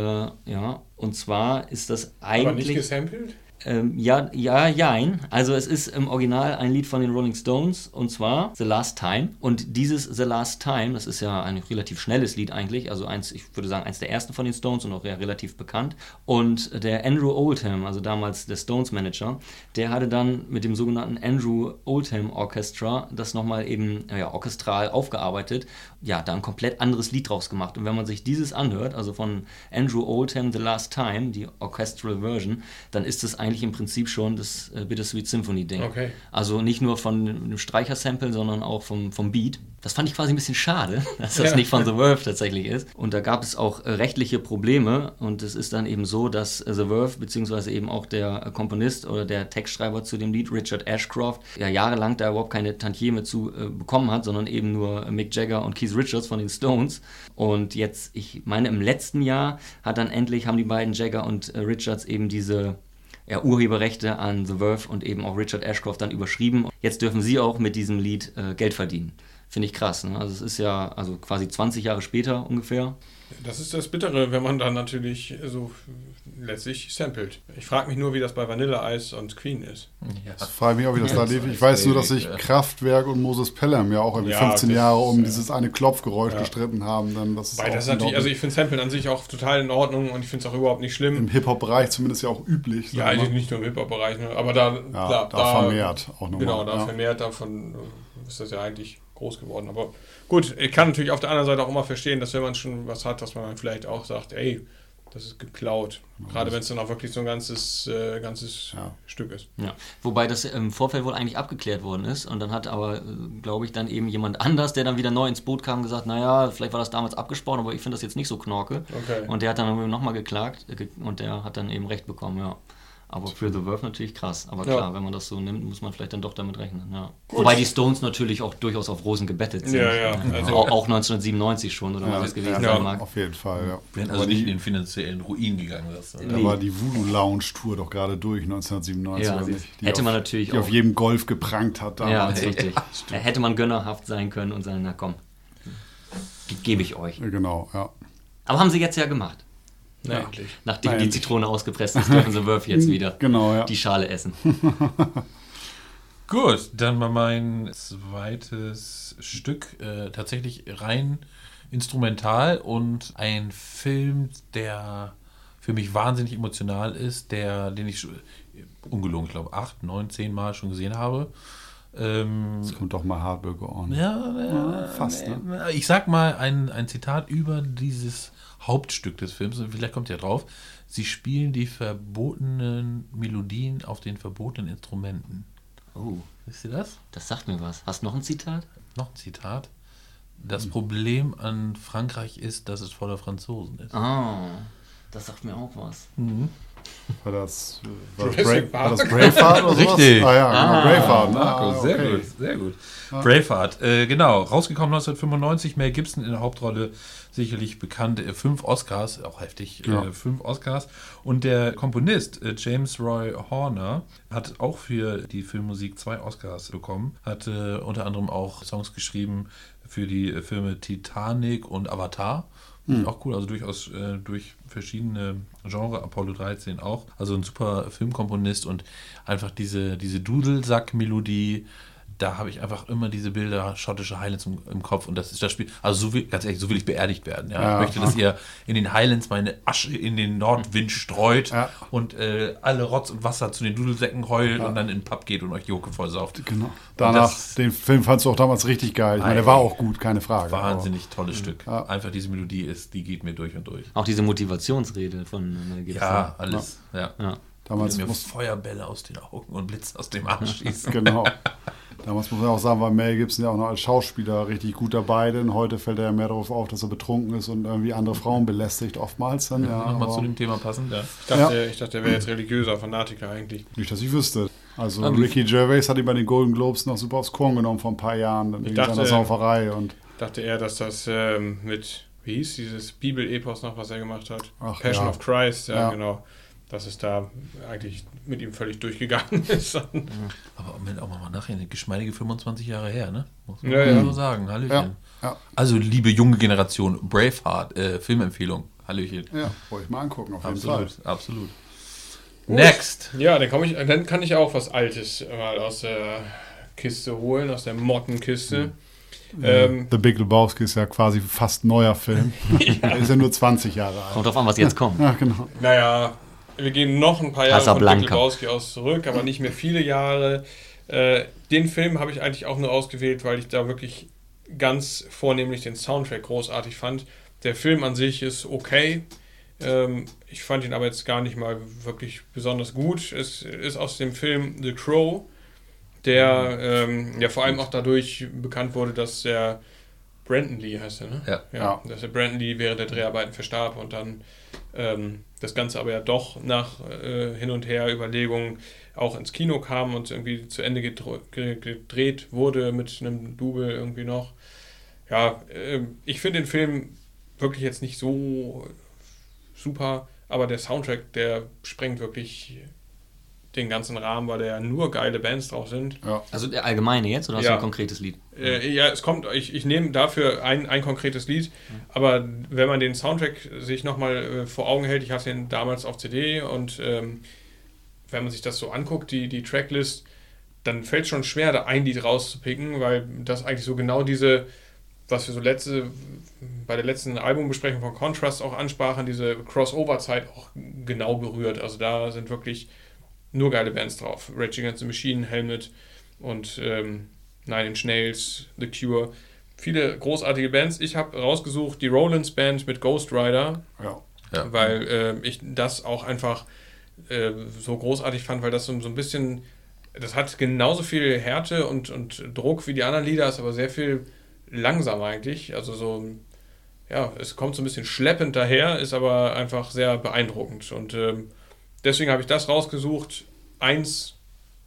Speaker 3: ja, und zwar ist das
Speaker 1: Aber nicht
Speaker 3: eigentlich.
Speaker 1: gesampelt?
Speaker 3: Ähm, ja, ja, jein. Also es ist im Original ein Lied von den Rolling Stones und zwar The Last Time. Und dieses The Last Time, das ist ja ein relativ schnelles Lied eigentlich, also eins, ich würde sagen, eins der ersten von den Stones und auch ja relativ bekannt. Und der Andrew Oldham, also damals der Stones Manager, der hatte dann mit dem sogenannten Andrew Oldham Orchestra das nochmal eben ja, orchestral aufgearbeitet, ja, da ein komplett anderes Lied draus gemacht. Und wenn man sich dieses anhört, also von Andrew Oldham The Last Time, die Orchestral Version, dann ist es eigentlich im Prinzip schon das äh, Bittersweet Symphony Ding.
Speaker 1: Okay.
Speaker 3: Also nicht nur von dem Streichersample, sondern auch vom, vom Beat. Das fand ich quasi ein bisschen schade, (laughs) dass das
Speaker 1: Ja.
Speaker 3: nicht von The Verve tatsächlich ist. Und da gab es auch äh, rechtliche Probleme. Und es ist dann eben so, dass äh, The Verve, beziehungsweise eben auch der Komponist oder der Textschreiber zu dem Lied, Richard Ashcroft, ja jahrelang da überhaupt keine Tantieme zu äh, bekommen hat, sondern eben nur Mick Jagger und Keith Richards von den Stones. Und jetzt, ich meine, im letzten Jahr hat dann endlich, haben die beiden Jagger und äh, Richards eben diese ja, Urheberrechte an The Verve und eben auch Richard Ashcroft dann überschrieben. Jetzt dürfen sie auch mit diesem Lied äh, Geld verdienen. Finde ich krass. Ne? Also es ist ja also quasi 20 Jahre später ungefähr.
Speaker 1: Das ist das Bittere, wenn man dann natürlich so letztlich samplet. Ich frage mich nur, wie das bei Vanilla Ice und Queen ist.
Speaker 4: Ja.
Speaker 2: Ich frage mich auch, wie das
Speaker 3: Ja,
Speaker 2: da lief.
Speaker 4: weiß
Speaker 2: Ich weiß nur, dass
Speaker 4: ich,
Speaker 2: sich
Speaker 4: ja.
Speaker 2: Kraftwerk und Moses Pelham ja auch irgendwie
Speaker 1: Ja,
Speaker 2: 15
Speaker 1: das
Speaker 2: Jahre um
Speaker 1: ja.
Speaker 2: dieses eine Klopfgeräusch
Speaker 1: Ja.
Speaker 2: gestritten haben. Dann das ist
Speaker 1: Weil das ist natürlich, also ich finde Samplen an sich auch total in Ordnung und ich finde es auch überhaupt nicht schlimm.
Speaker 2: im Hip-Hop-Bereich zumindest ja auch üblich.
Speaker 1: Ja, eigentlich nicht nur im Hip-Hop-Bereich, ne? aber da,
Speaker 2: ja,
Speaker 1: klar,
Speaker 2: da, vermehrt auch nochmal.
Speaker 1: Genau, da
Speaker 2: ja.
Speaker 1: vermehrt davon äh, ist das ja eigentlich groß geworden. Aber gut, ich kann natürlich auf der anderen Seite auch immer verstehen, dass wenn man schon was hat, dass man dann vielleicht auch sagt, ey, das ist geklaut. Gerade wenn es dann auch wirklich so ein ganzes, äh, ganzes
Speaker 2: Ja.
Speaker 1: Stück ist.
Speaker 3: Ja. Wobei das im Vorfeld wohl eigentlich abgeklärt worden ist. Und dann hat aber, äh, glaube ich, dann eben jemand anders, der dann wieder neu ins Boot kam, gesagt, naja, vielleicht war das damals abgesprochen, aber ich finde das jetzt nicht so knorke.
Speaker 1: Okay.
Speaker 3: Und der hat dann nochmal geklagt äh, und der hat dann eben Recht bekommen, ja. Aber für The Verve natürlich krass. Aber
Speaker 1: Ja.
Speaker 3: klar, wenn man das so nimmt, muss man vielleicht dann doch damit rechnen. Ja. Wobei die Stones natürlich auch durchaus auf Rosen gebettet sind.
Speaker 1: Ja, ja, also-
Speaker 3: auch, auch 1997 schon, oder
Speaker 2: Ja,
Speaker 3: was es gewesen
Speaker 2: ja,
Speaker 3: sein mag.
Speaker 2: auf jeden Fall, ja. Aber
Speaker 4: also nicht in den finanziellen Ruin gegangen. Das,
Speaker 2: da war die Voodoo Lounge Tour doch gerade durch, 1997
Speaker 3: Ja, hätte
Speaker 2: auf,
Speaker 3: man natürlich
Speaker 2: die auf
Speaker 3: auch-
Speaker 2: jedem Golf geprangt hat
Speaker 3: Ja,
Speaker 2: damals.
Speaker 3: richtig. Da hätte man gönnerhaft sein können und sagen, na komm, ge- gebe ich euch.
Speaker 2: Genau, ja.
Speaker 3: Aber haben sie jetzt ja gemacht.
Speaker 1: Na, endlich.
Speaker 3: Nachdem
Speaker 2: Nein,
Speaker 3: die. Zitrone ausgepresst ist, dürfen sie Wurf jetzt (laughs) wieder
Speaker 2: Genau, ja.
Speaker 3: die Schale essen. (laughs)
Speaker 4: Gut, dann mal mein zweites Stück. Äh, tatsächlich rein instrumental und ein Film, der für mich wahnsinnig emotional ist, der, den ich schon- ungelogen, ich glaube, acht, neun, zehn Mal schon gesehen habe. Ähm,
Speaker 2: Jetzt kommt doch mal Hardburger on.
Speaker 4: ja, ja,
Speaker 2: fast,
Speaker 4: ne? Ich sag mal ein, ein Zitat über dieses Hauptstück des Films, und vielleicht kommt ihr drauf. Sie spielen die verbotenen Melodien auf den verbotenen Instrumenten.
Speaker 3: Oh,
Speaker 4: Wisst ihr das?
Speaker 3: das sagt mir was. Hast du noch ein Zitat?
Speaker 4: Noch ein Zitat. Das Problem an Frankreich ist, dass es voller Franzosen ist.
Speaker 3: Ah, das sagt mir auch was.
Speaker 2: War das, äh, war das, war das. Braveheart oder sowas?
Speaker 4: Richtig.
Speaker 2: Ah ja, genau,
Speaker 3: Ah,
Speaker 2: Braveheart.
Speaker 4: Marco,
Speaker 2: Ah,
Speaker 4: sehr
Speaker 2: okay.
Speaker 4: gut, sehr gut. Braveheart, äh, genau, rausgekommen 1995, Mel Gibson in der Hauptrolle, sicherlich bekannt, äh, fünf Oscars, auch heftig,
Speaker 2: Ja.
Speaker 4: äh, fünf Oscars. Und der Komponist äh, James Roy Horner hat auch für die Filmmusik zwei Oscars bekommen, hat äh, unter anderem auch Songs geschrieben für die äh, Filme Titanic und Avatar.
Speaker 2: Hm.
Speaker 4: Auch cool, also durchaus äh, durch verschiedene Genre, Apollo 13 auch. Also ein super Filmkomponist und einfach diese, diese Dudelsack-Melodie, da habe ich einfach immer diese Bilder schottische Highlands im, im Kopf und das ist das Spiel. Also so will, ganz ehrlich, so will ich beerdigt werden. Ja?
Speaker 2: Ja.
Speaker 4: Ich möchte, dass ihr in den Highlands meine Asche in den Nordwind streut
Speaker 2: Ja.
Speaker 4: und äh, alle Rotz und Wasser zu den Dudelsäcken heult und dann in den Pub geht und euch die Hucke voll sauft.
Speaker 2: Genau. Danach,
Speaker 4: das-
Speaker 2: den Film fandst du auch damals richtig geil. Ich meine, der war auch gut, keine Frage.
Speaker 4: Wahnsinnig tolles Stück.
Speaker 2: Ja.
Speaker 4: Einfach diese Melodie ist, die geht mir durch und durch.
Speaker 3: Auch diese Motivationsrede von Gibson.
Speaker 4: Ja, alles. Ja.
Speaker 3: Ja.
Speaker 2: Damals
Speaker 4: mir
Speaker 2: muss,
Speaker 4: Feuerbälle aus den Augen und Blitz aus dem Arsch (laughs) schießen.
Speaker 2: genau. Damals muss man auch sagen, war Mel Gibson ja auch noch als Schauspieler richtig gut dabei, denn heute fällt er ja mehr darauf auf, dass er betrunken ist und irgendwie andere Frauen belästigt, oftmals dann. Ja,
Speaker 4: Nochmal zu dem Thema passend, ja.
Speaker 1: Ich dachte, ich dachte, er wäre jetzt religiöser Fanatiker eigentlich.
Speaker 2: nicht, dass ich wüsste. Also
Speaker 3: wie-
Speaker 2: Ricky Gervais hat ihn bei den Golden Globes noch super aufs Korn genommen vor ein paar Jahren, dann wegen
Speaker 1: dachte,
Speaker 2: seiner Sauferei und
Speaker 1: Ich dachte eher, dass das ähm, mit, wie hieß dieses Bibel-Epos noch, was er gemacht hat?
Speaker 2: Ach,
Speaker 1: Passion
Speaker 2: ja.
Speaker 1: of Christ, ja,
Speaker 2: Ja.
Speaker 1: genau. Dass es da eigentlich mit ihm völlig durchgegangen (laughs) ist.
Speaker 4: Aber Moment, auch mal nachher, eine geschmeidige 25 Jahre her, ne? Muss man
Speaker 1: Ja,
Speaker 4: ja,
Speaker 1: ja.
Speaker 4: so sagen. Hallöchen.
Speaker 2: Ja, ja.
Speaker 4: Also, liebe junge Generation, Braveheart, äh, Filmempfehlung. Hallöchen.
Speaker 2: ja, wollte ich mal angucken, auf jeden Fall.
Speaker 4: Absolut, absolut. Next.
Speaker 1: Ja, dann, komm ich, dann kann ich auch was Altes mal aus der Kiste holen, aus der Mottenkiste. Ähm,
Speaker 2: The Big Lebowski ist ja quasi fast ein neuer Film. (laughs) Er ist ja nur 20 Jahre alt.
Speaker 3: Kommt drauf an, was jetzt kommt.
Speaker 2: Ja, genau.
Speaker 1: Naja, wir gehen noch ein paar Jahre von. Big Lebowski aus zurück, aber nicht mehr viele Jahre. Äh, den Film habe ich eigentlich auch nur ausgewählt, weil ich da wirklich ganz vornehmlich den Soundtrack großartig fand. Der Film an sich ist okay. Ähm, ich fand ihn aber jetzt gar nicht mal wirklich besonders gut. Es ist aus dem Film The Crow, der ähm, ja vor allem auch dadurch bekannt wurde, dass der Brandon Lee heißt er, ne?
Speaker 4: Ja.
Speaker 1: ja. Dass der Brandon Lee während der Dreharbeiten verstarb und dann ähm, das Ganze aber ja doch nach äh, hin und her Überlegungen auch ins Kino kam und irgendwie zu Ende gedr- ge- gedreht wurde mit einem Double irgendwie noch. Ja, ähm, ich finde den Film wirklich jetzt nicht so super, aber der Soundtrack, der sprengt wirklich den ganzen Rahmen, weil da ja nur geile Bands drauf sind.
Speaker 2: Ja.
Speaker 3: Also der allgemeine jetzt oder hast
Speaker 1: Ja.
Speaker 3: du ein konkretes Lied?
Speaker 1: Äh, ja, es kommt, ich, ich nehme dafür ein, ein konkretes Lied, aber wenn man den Soundtrack sich nochmal äh, vor Augen hält, ich hatte den damals auf CD und ähm, wenn man sich das so anguckt, die, die Tracklist, dann fällt es schon schwer, da ein Lied rauszupicken, weil das eigentlich so genau diese, was wir so letzte, bei der letzten Albumbesprechung von Contrast auch ansprachen, diese Crossover-Zeit auch genau berührt. Also da sind wirklich nur geile Bands drauf. Rage Against the Machine, Helmet und ähm, Nine Inch Nails, The Cure. Viele großartige Bands. Ich habe rausgesucht die Rollins Band mit Ghost Rider,
Speaker 2: Ja.
Speaker 4: Ja.
Speaker 1: weil äh, ich das auch einfach äh, so großartig fand, weil das so, so ein bisschen, das hat genauso viel Härte und, und Druck wie die anderen Lieder, ist aber sehr viel langsamer eigentlich. Also so, ja, es kommt so ein bisschen schleppend daher, ist aber einfach sehr beeindruckend. Und ähm, deswegen habe ich das rausgesucht. Eins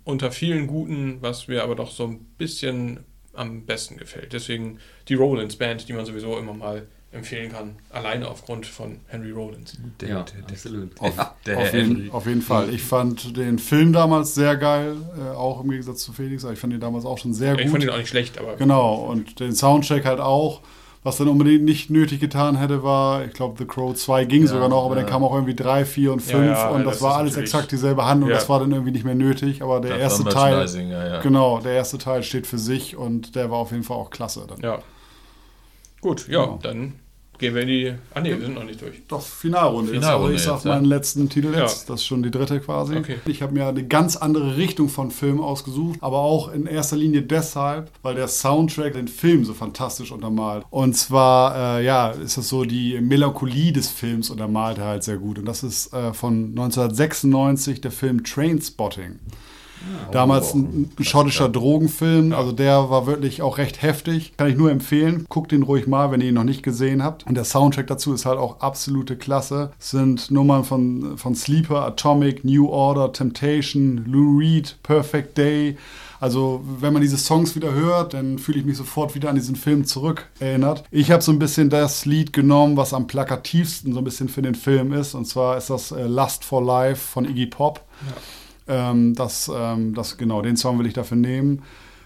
Speaker 1: unter vielen guten, was mir aber doch so ein bisschen am besten gefällt. Deswegen die Rollins Band, die man sowieso immer mal empfehlen kann. Alleine aufgrund von Henry Rollins.
Speaker 4: Der,
Speaker 3: ja,
Speaker 4: der, der,
Speaker 3: absolut.
Speaker 2: Auf,
Speaker 4: der
Speaker 2: auf, jeden, auf jeden Fall. Ich fand den Film damals sehr geil, äh, auch im Gegensatz zu Felix. Ich fand ihn damals auch schon sehr
Speaker 1: Ich fand
Speaker 2: gut.
Speaker 1: ihn auch nicht schlecht, aber
Speaker 2: Genau, und den Soundtrack halt auch. Was dann unbedingt nicht nötig getan hätte, war, ich glaube, The Crow 2 ging
Speaker 4: Ja,
Speaker 2: sogar noch, aber
Speaker 4: ja.
Speaker 2: dann kam auch irgendwie 3, 4 und 5
Speaker 1: Ja,
Speaker 2: und
Speaker 1: das
Speaker 2: das war alles exakt dieselbe Handlung. Das war dann irgendwie nicht mehr nötig, aber der
Speaker 4: Das
Speaker 2: erste Teil, genau, der erste Teil steht für sich und der war auf jeden Fall auch klasse. Dann.
Speaker 1: ja. Gut, ja,
Speaker 2: Genau.
Speaker 1: dann gehen wir in die. Ah, nee, wir sind noch nicht durch.
Speaker 2: Doch, Finalrunde.
Speaker 4: Finalrunde
Speaker 2: jetzt, aber ich
Speaker 4: jetzt,
Speaker 2: sag
Speaker 4: ja.
Speaker 2: meinen letzten Titel jetzt.
Speaker 1: Ja.
Speaker 2: Das ist schon die dritte quasi.
Speaker 1: Okay.
Speaker 2: Ich habe mir eine ganz andere Richtung von Film ausgesucht, aber auch in erster Linie deshalb, weil der Soundtrack den Film so fantastisch untermalt. Und zwar, äh, ja, ist das so, die Melancholie des Films untermalt er halt sehr gut. Und das ist äh, von 1996 der Film Trainspotting. Damals ein, ein schottischer Drogenfilm, also der war wirklich auch recht heftig. Kann ich nur empfehlen. Guckt den ruhig mal, wenn ihr ihn noch nicht gesehen habt. Und der Soundtrack dazu ist halt auch absolute Klasse. Es sind Nummern von, von Sleeper, Atomic, New Order, Temptation, Lou Reed, Perfect Day. Also, wenn man diese Songs wieder hört, dann fühle ich mich sofort wieder an diesen Film zurück erinnert. Ich habe so ein bisschen das Lied genommen, was am plakativsten so ein bisschen für den Film ist. Und zwar ist das äh, Lust for Life von Iggy Pop. Ähm, das, ähm, das, genau, den Song will ich dafür nehmen.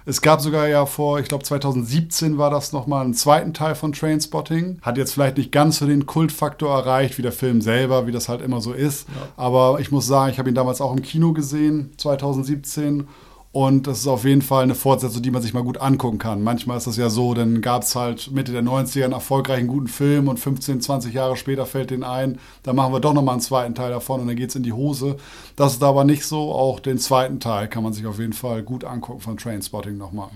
Speaker 2: Es gab sogar ja vor, ich glaube 2017 war das nochmal einen zweiten Teil von Trainspotting. Hat jetzt vielleicht nicht ganz so den Kultfaktor erreicht wie der Film selber, wie das halt immer so ist. Aber ich muss sagen, ich habe ihn damals auch im Kino gesehen, 2017. Und das ist auf jeden Fall eine Fortsetzung, die man sich mal gut angucken kann. Manchmal ist das ja so, dann gab es halt Mitte der 90er einen erfolgreichen guten Film und 15, 20 Jahre später fällt den ein, dann machen wir doch nochmal einen zweiten Teil davon und dann geht es in die Hose. Das ist aber nicht so. Auch den zweiten Teil kann man sich auf jeden Fall gut angucken von Trainspotting nochmal.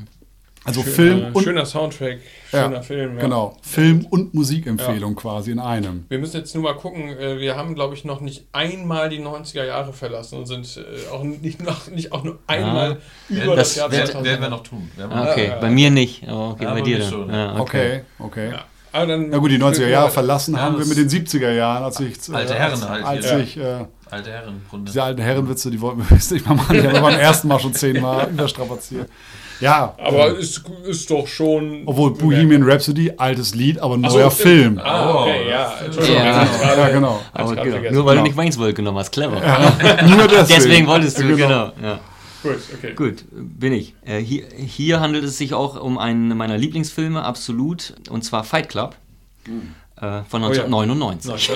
Speaker 2: Also Film
Speaker 1: Schöner,
Speaker 2: und
Speaker 1: schöner Soundtrack,
Speaker 2: ja,
Speaker 1: schöner Film. Ja.
Speaker 2: Genau, Film und Musikempfehlung quasi in einem.
Speaker 1: Wir müssen jetzt nur mal gucken, äh, wir haben, glaube ich, noch nicht einmal die 90er Jahre verlassen und sind äh, auch nicht, noch, nicht auch nur einmal über das,
Speaker 3: das
Speaker 1: Jahr
Speaker 3: wär-
Speaker 1: 2000.
Speaker 4: Werden wir noch tun.
Speaker 3: Ah, Okay,
Speaker 1: Ja, ja.
Speaker 3: bei mir nicht, aber okay,
Speaker 4: Ja,
Speaker 3: bei
Speaker 4: bei
Speaker 3: dir
Speaker 4: schon.
Speaker 3: Ja,
Speaker 2: Okay, okay.
Speaker 1: Ja. Aber dann
Speaker 2: Na gut, die 90er Jahre verlassen
Speaker 4: Ja,
Speaker 2: haben wir mit den 70er Jahren, als ich äh,
Speaker 4: Alte Herren
Speaker 2: als,
Speaker 4: halt
Speaker 2: als
Speaker 4: hier.
Speaker 2: ich äh,
Speaker 4: Alte Herrenrunde.
Speaker 2: diese alten Herrenwitze, die wollten wir (laughs) jetzt nicht mal machen. Die haben wir beim ersten Mal schon zehnmal überstrapaziert. Ja,
Speaker 1: Aber
Speaker 2: äh,
Speaker 1: ist, ist doch schon.
Speaker 2: obwohl Bohemian Rhapsody, altes Lied, aber
Speaker 1: so,
Speaker 2: neuer
Speaker 1: stimmt.
Speaker 2: Film.
Speaker 1: Ah, okay, ja. Entschuldigung.
Speaker 3: Ja.
Speaker 2: Ja, genau.
Speaker 3: Aber genau. Nur weil
Speaker 2: Genau.
Speaker 3: du nicht Waynesville genommen hast, clever.
Speaker 2: Nur (laughs) deswegen.
Speaker 3: Deswegen wolltest du, genau. Ja.
Speaker 1: Gut, okay.
Speaker 3: Gut, bin ich. Äh, hier, hier handelt es sich auch um einen meiner Lieblingsfilme, absolut, und zwar Fight Club äh, von
Speaker 1: Oh ja.
Speaker 3: 1999.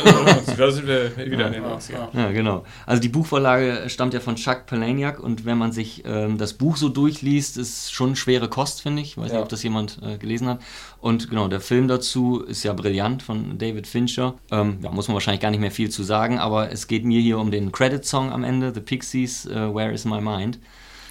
Speaker 1: Da sind wir wieder in den 90ern.
Speaker 3: Ja, genau. Also die Buchvorlage stammt ja von Chuck Palahniuk und wenn man sich ähm, das Buch so durchliest, ist schon schwere Kost, finde ich. Ich weiß
Speaker 1: Ja.
Speaker 3: nicht, ob das jemand äh, gelesen hat. Und genau, der Film dazu ist ja brillant von David Fincher. Ähm, ja, muss man wahrscheinlich gar nicht mehr viel zu sagen, aber es geht mir hier um den Credit-Song am Ende, The Pixies, äh, Where is My Mind.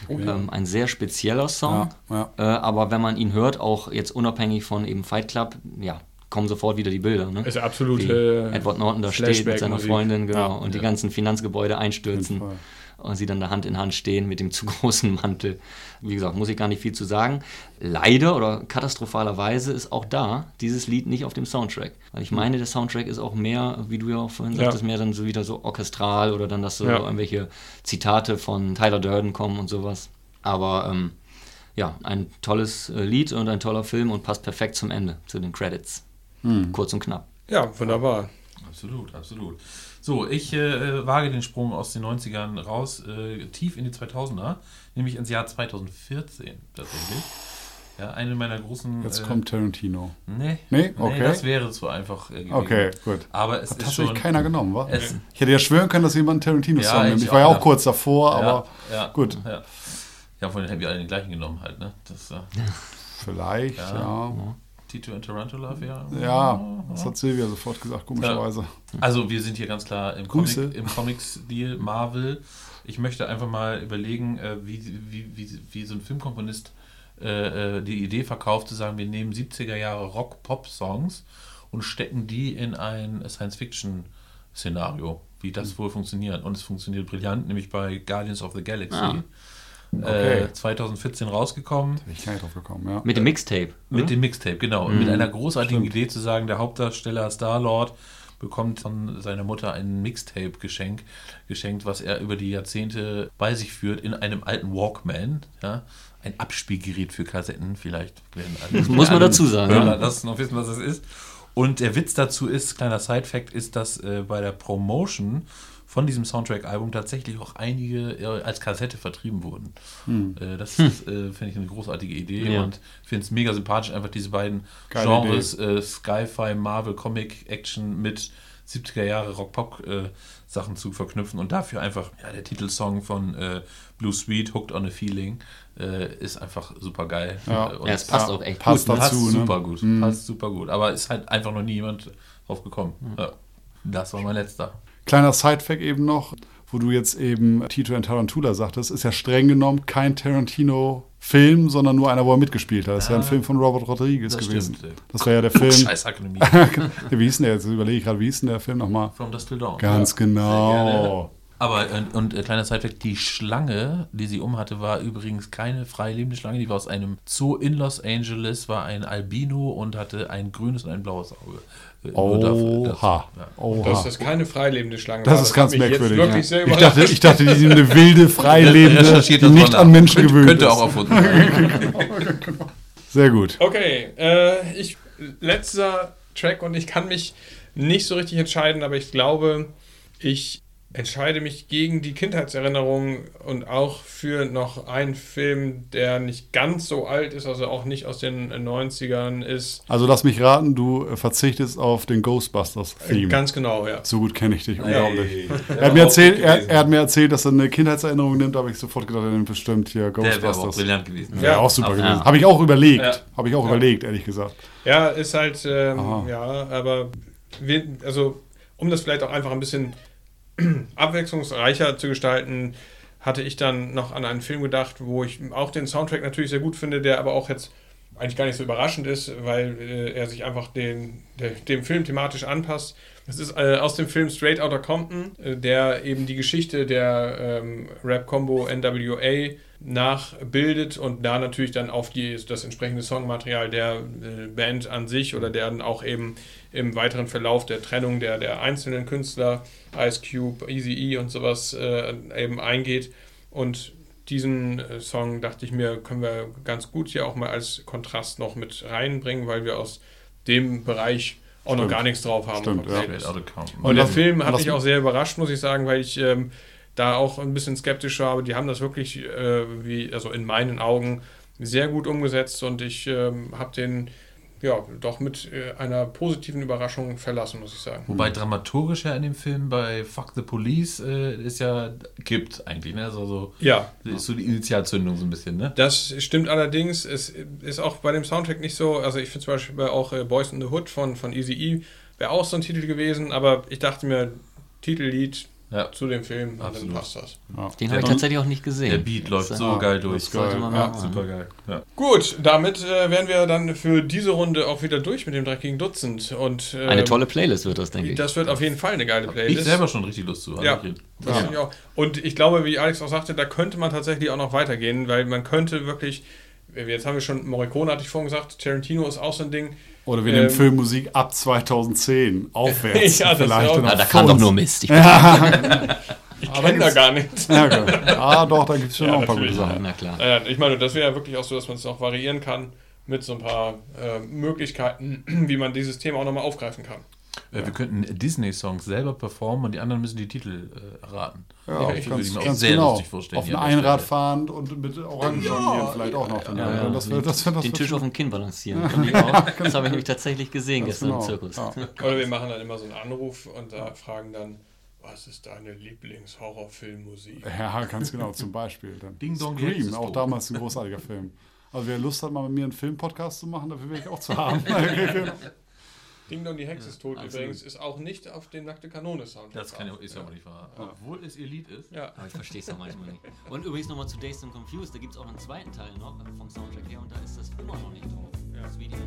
Speaker 3: Ähm, ein sehr spezieller Song.
Speaker 2: Ja,
Speaker 3: Äh, aber wenn man ihn hört, auch jetzt unabhängig von eben Fight Club, ja, kommen sofort wieder die Bilder. Ne?
Speaker 1: Ist absolut,
Speaker 3: Edward Norton da steht mit seiner
Speaker 1: Flashback-Musik.
Speaker 3: Freundin, genau,
Speaker 2: Ja,
Speaker 3: und die
Speaker 1: ja.
Speaker 3: ganzen Finanzgebäude einstürzen und sie dann da Hand in Hand stehen mit dem (laughs) zu großen Mantel. Wie gesagt, muss ich gar nicht viel zu sagen. Leider oder katastrophalerweise ist auch da dieses Lied nicht auf dem Soundtrack. Weil ich meine, der Soundtrack ist auch mehr, wie du ja auch vorhin
Speaker 1: Ja.
Speaker 3: sagtest, mehr dann so wieder so orchestral oder dann, dass so
Speaker 1: Ja.
Speaker 3: irgendwelche Zitate von Tyler Durden kommen und sowas. Aber ähm, ja, ein tolles äh, Lied und ein toller Film und passt perfekt zum Ende, zu den Credits. Kurz und knapp.
Speaker 1: Ja, wunderbar.
Speaker 4: Absolut, absolut. So, ich äh, wage den Sprung aus den 90ern raus, äh, tief in die 2000er, nämlich ins Jahr 2014 tatsächlich. Ja, eine meiner großen.
Speaker 2: Jetzt
Speaker 4: äh,
Speaker 2: kommt Tarantino.
Speaker 4: Nee,
Speaker 2: Nee? Okay.
Speaker 4: das wäre zu einfach äh.
Speaker 2: Okay, gut.
Speaker 4: Aber es
Speaker 2: Hat
Speaker 4: ist
Speaker 2: tatsächlich
Speaker 4: schon.
Speaker 2: keiner genommen, wa?
Speaker 4: Es,
Speaker 2: Ich hätte ja schwören können, dass jemand Tarantino-Song
Speaker 4: Ja,
Speaker 2: nimmt.
Speaker 4: ich
Speaker 2: Ich war ja
Speaker 4: auch,
Speaker 2: kurz davor, aber
Speaker 4: ja, ja,
Speaker 2: gut.
Speaker 4: Ja. ja, vorhin hätten wir alle den gleichen genommen halt, ne? Das, äh,
Speaker 2: vielleicht, ja.
Speaker 4: Ja. Tito und Tarantula wäre.
Speaker 2: Ja, das hat Silvia sofort gesagt, komischerweise.
Speaker 4: Also wir sind hier ganz klar im,
Speaker 2: Grüße.
Speaker 4: Comic, im Comics-Deal Marvel. Ich möchte einfach mal überlegen, äh, wie, wie, wie, wie so ein Filmkomponist äh, äh, die Idee verkauft, zu sagen, wir nehmen 70er Jahre Rock-Pop-Songs und stecken die in ein Science-Fiction-Szenario, wie das wohl funktioniert. Und es funktioniert brillant, nämlich bei Guardians of the Galaxy. Äh, 2014 rausgekommen.
Speaker 2: Bin ich gar nicht drauf gekommen, ja.
Speaker 3: Mit dem Mixtape.
Speaker 4: Mit dem Mixtape, genau. Und mit einer großartigen Idee zu sagen, der Hauptdarsteller Star-Lord bekommt von seiner Mutter ein Mixtape geschenk, geschenkt, was er über die Jahrzehnte bei sich führt, in einem alten Walkman. Ja? Ein Abspielgerät für Kassetten, vielleicht werden alle.
Speaker 3: Das muss man dazu sagen,
Speaker 4: Hörer
Speaker 3: ja.
Speaker 4: das noch wissen, was das ist. Und der Witz dazu ist, kleiner Side-Fact, ist, dass äh, bei der Promotion von diesem Soundtrack-Album tatsächlich auch einige äh, als Kassette vertrieben wurden. Äh, das (laughs) ist, äh, finde ich, eine großartige Idee
Speaker 3: Ja.
Speaker 4: und finde es mega sympathisch, einfach diese beiden
Speaker 2: Geile
Speaker 4: Genres, äh, Sci-Fi, Marvel, Comic, Action mit 70er Jahre Rock-Pop-Sachen zu verknüpfen und dafür einfach, ja, der Titelsong von äh, Blue Sweet, Hooked on a Feeling, äh, ist einfach super geil.
Speaker 2: Ja.
Speaker 4: Und
Speaker 3: Ja, es passt auch echt
Speaker 2: passt
Speaker 3: gut.
Speaker 2: dazu.
Speaker 4: passt
Speaker 2: ne?
Speaker 4: super gut. Passt super gut. Aber ist halt einfach noch nie jemand drauf gekommen. Ja. Das war mein letzter.
Speaker 2: Kleiner Sidefact eben noch, wo du jetzt eben Tito and Tarantula sagtest, ist ja streng genommen kein Tarantino-Film, sondern nur einer, wo er mitgespielt hat. Das ist ja ein Film von Robert Rodriguez
Speaker 4: das
Speaker 2: gewesen.
Speaker 4: stimmt.
Speaker 2: Das war ja der Film. (laughs)
Speaker 4: Scheiß Akademie. (laughs)
Speaker 2: wie hieß denn der jetzt? Überlege ich gerade, wie hieß denn der Film nochmal?
Speaker 4: From Dust Till Dawn.
Speaker 2: Ganz
Speaker 4: gerne.
Speaker 2: genau.
Speaker 4: Aber, und, und äh, kleiner Sidefact, die Schlange, die sie umhatte, war übrigens keine freilebende Schlange, die war aus einem Zoo in Los Angeles, war ein Albino und hatte ein grünes und ein blaues Auge. Äh, nur dafür, das-
Speaker 2: Oha.
Speaker 4: ja.
Speaker 2: Oha.
Speaker 1: Dass das keine freilebende Schlange
Speaker 2: Das
Speaker 1: war.
Speaker 2: ist
Speaker 1: hat
Speaker 2: ganz merkwürdig. ja. ich, dachte, ich dachte, die sind eine wilde, freilebende, die
Speaker 4: das
Speaker 2: nicht an. Menschen
Speaker 4: Könnte-
Speaker 2: gewöhnt
Speaker 4: Könnte
Speaker 2: ist.
Speaker 4: auch erfunden sein. (laughs)
Speaker 2: Sehr gut.
Speaker 1: Okay, äh, ich letzter Track und ich kann mich nicht so richtig entscheiden, aber ich glaube, ich entscheide mich gegen die Kindheitserinnerungen und auch für noch einen Film, der nicht ganz so alt ist, also auch nicht aus den 90ern ist.
Speaker 2: Also lass mich raten, du äh, verzichtest auf den Ghostbusters-Theme.
Speaker 1: Ganz genau, ja.
Speaker 2: So gut kenne ich dich, unglaublich.
Speaker 4: Hey,
Speaker 2: Er hat, mir erzählt, er, er hat mir erzählt, dass er eine Kindheitserinnerung nimmt, da habe ich sofort gedacht, er nimmt bestimmt hier
Speaker 4: Der wäre auch
Speaker 2: Ghostbusters.
Speaker 4: brillant gewesen.
Speaker 2: Wäre
Speaker 1: Ja.
Speaker 2: auch super gewesen.
Speaker 3: ja.
Speaker 2: Habe ich auch überlegt.
Speaker 1: Ja.
Speaker 2: Habe ich auch
Speaker 1: Ja.
Speaker 2: überlegt, ehrlich gesagt.
Speaker 1: Ja, ist halt, ähm, ja, aber wir, also um das vielleicht auch einfach ein bisschen (clears throat) abwechslungsreicher zu gestalten, hatte ich dann noch an einen Film gedacht, wo ich auch den Soundtrack natürlich sehr gut finde, der aber auch jetzt eigentlich gar nicht so überraschend ist, weil äh, er sich einfach den, der, dem Film thematisch anpasst. Es ist äh, aus dem Film Straight Outta Compton, äh, der eben die Geschichte der ähm, Rap-Combo NWA nachbildet und da natürlich dann auf die, das entsprechende Songmaterial der äh, Band an sich oder der dann auch eben im weiteren Verlauf der Trennung der, der einzelnen Künstler, Ice Cube, Easy E und sowas äh, eben eingeht. Und diesen äh, Song dachte ich mir, können wir ganz gut hier auch mal als Kontrast noch mit reinbringen, weil wir aus dem Bereich auch noch
Speaker 2: Stimmt.
Speaker 1: gar nichts drauf haben.
Speaker 2: Stimmt, ja.
Speaker 1: Und, der Film hat mich auch sehr überrascht, muss ich sagen, weil ich ähm, da auch ein bisschen skeptisch war, aber die haben das wirklich, äh, wie, also in meinen Augen, sehr gut umgesetzt und ich ähm, habe den ja doch mit äh, einer positiven Überraschung verlassen, muss ich sagen.
Speaker 4: Wobei dramaturgisch ja in dem Film bei Fuck the Police äh, ist ja kippt eigentlich, ne? Also so,
Speaker 1: Ja,
Speaker 4: ist so die Initialzündung so ein bisschen, ne?
Speaker 1: Das stimmt allerdings. Es ist auch bei dem Soundtrack nicht so. Also, ich finde zum Beispiel auch äh, Boys in the Hood von, von Easy E wäre auch so ein Titel gewesen, aber ich dachte mir, Titellied
Speaker 4: Ja.
Speaker 1: zu dem Film, und dann
Speaker 4: Absolut.
Speaker 1: passt das.
Speaker 2: Ja.
Speaker 3: Den habe ich tatsächlich auch nicht gesehen.
Speaker 4: Der Beat läuft
Speaker 3: Das,
Speaker 4: so
Speaker 3: äh,
Speaker 4: geil durch.
Speaker 3: Sollte man
Speaker 2: Ja,
Speaker 3: machen.
Speaker 4: Super geil. Ja.
Speaker 1: Gut, damit äh, wären wir dann für diese Runde auch wieder durch mit dem dreckigen Dutzend. Und, ähm,
Speaker 3: Eine tolle Playlist wird das, denke ich.
Speaker 1: Das wird auf jeden Fall eine geile Playlist.
Speaker 4: Ich selber schon richtig Lust zu.
Speaker 1: Ja.
Speaker 4: Also
Speaker 1: Das finde ich auch. Und ich glaube, wie Alex auch sagte, da könnte man tatsächlich auch noch weitergehen, weil man könnte wirklich, jetzt haben wir schon, Morricone hatte ich vorhin gesagt, Tarantino ist auch so ein Ding.
Speaker 2: Oder wir
Speaker 1: Ähm,
Speaker 2: nehmen Filmmusik ab 2010 aufwärts. (laughs)
Speaker 1: Ja,
Speaker 2: vielleicht
Speaker 1: auch-
Speaker 2: und
Speaker 3: Ah, da kam doch nur Mist. Ich (laughs)
Speaker 1: Ich kenne da gar nichts.
Speaker 2: Ja, okay. ah, doch, da gibt es schon
Speaker 1: Ja,
Speaker 2: auch ein paar gute. Sachen.
Speaker 3: Na klar.
Speaker 1: Ich meine, das wäre ja wirklich auch so, dass man es auch variieren kann mit so ein paar äh, Möglichkeiten, (clears throat) wie man dieses Thema auch nochmal aufgreifen kann.
Speaker 4: Äh, Wir könnten Disney-Songs selber performen und die anderen müssen die Titel äh, erraten.
Speaker 2: Ja,
Speaker 1: ich
Speaker 2: ganz,
Speaker 4: würde mir auch sehr
Speaker 2: genau.
Speaker 4: lustig vorstellen,
Speaker 2: Auf ein Einrad
Speaker 4: Stelle.
Speaker 2: fahrend und mit Orangen jonglieren vielleicht auch noch.
Speaker 3: Ja, ja,
Speaker 2: das wird, das wird, das
Speaker 3: den Tisch auf dem Kinn balancieren. Kann ich (laughs) auch. Das habe ich nämlich tatsächlich gesehen
Speaker 2: Ganz
Speaker 3: gestern
Speaker 2: genau.
Speaker 3: im Zirkus.
Speaker 2: Ja. (laughs)
Speaker 1: Oder wir machen dann immer so einen Anruf und da fragen dann, was ist deine Lieblingshorrorfilmmusik?
Speaker 2: Ja, ganz genau, zum Beispiel. Dann.
Speaker 4: Ding Dong,
Speaker 2: Scream, auch damals ein großartiger Film. Also wer Lust hat, mal mit mir einen Filmpodcast zu machen, dafür wäre ich auch zu haben. (laughs)
Speaker 1: Ding Dong, die Hexe ist tot
Speaker 4: absolut.
Speaker 1: übrigens, ist auch nicht auf dem Nackte Kanone Soundtrack.
Speaker 4: Das kann ja, ist ja aber nicht wahr. Obwohl es Elite ist.
Speaker 1: Ja.
Speaker 3: Aber ich verstehe es doch manchmal nicht. Und übrigens nochmal zu Dazed and Confused, da gibt es auch einen zweiten Teil noch vom Soundtrack her und da ist das immer noch nicht drauf. Das Video.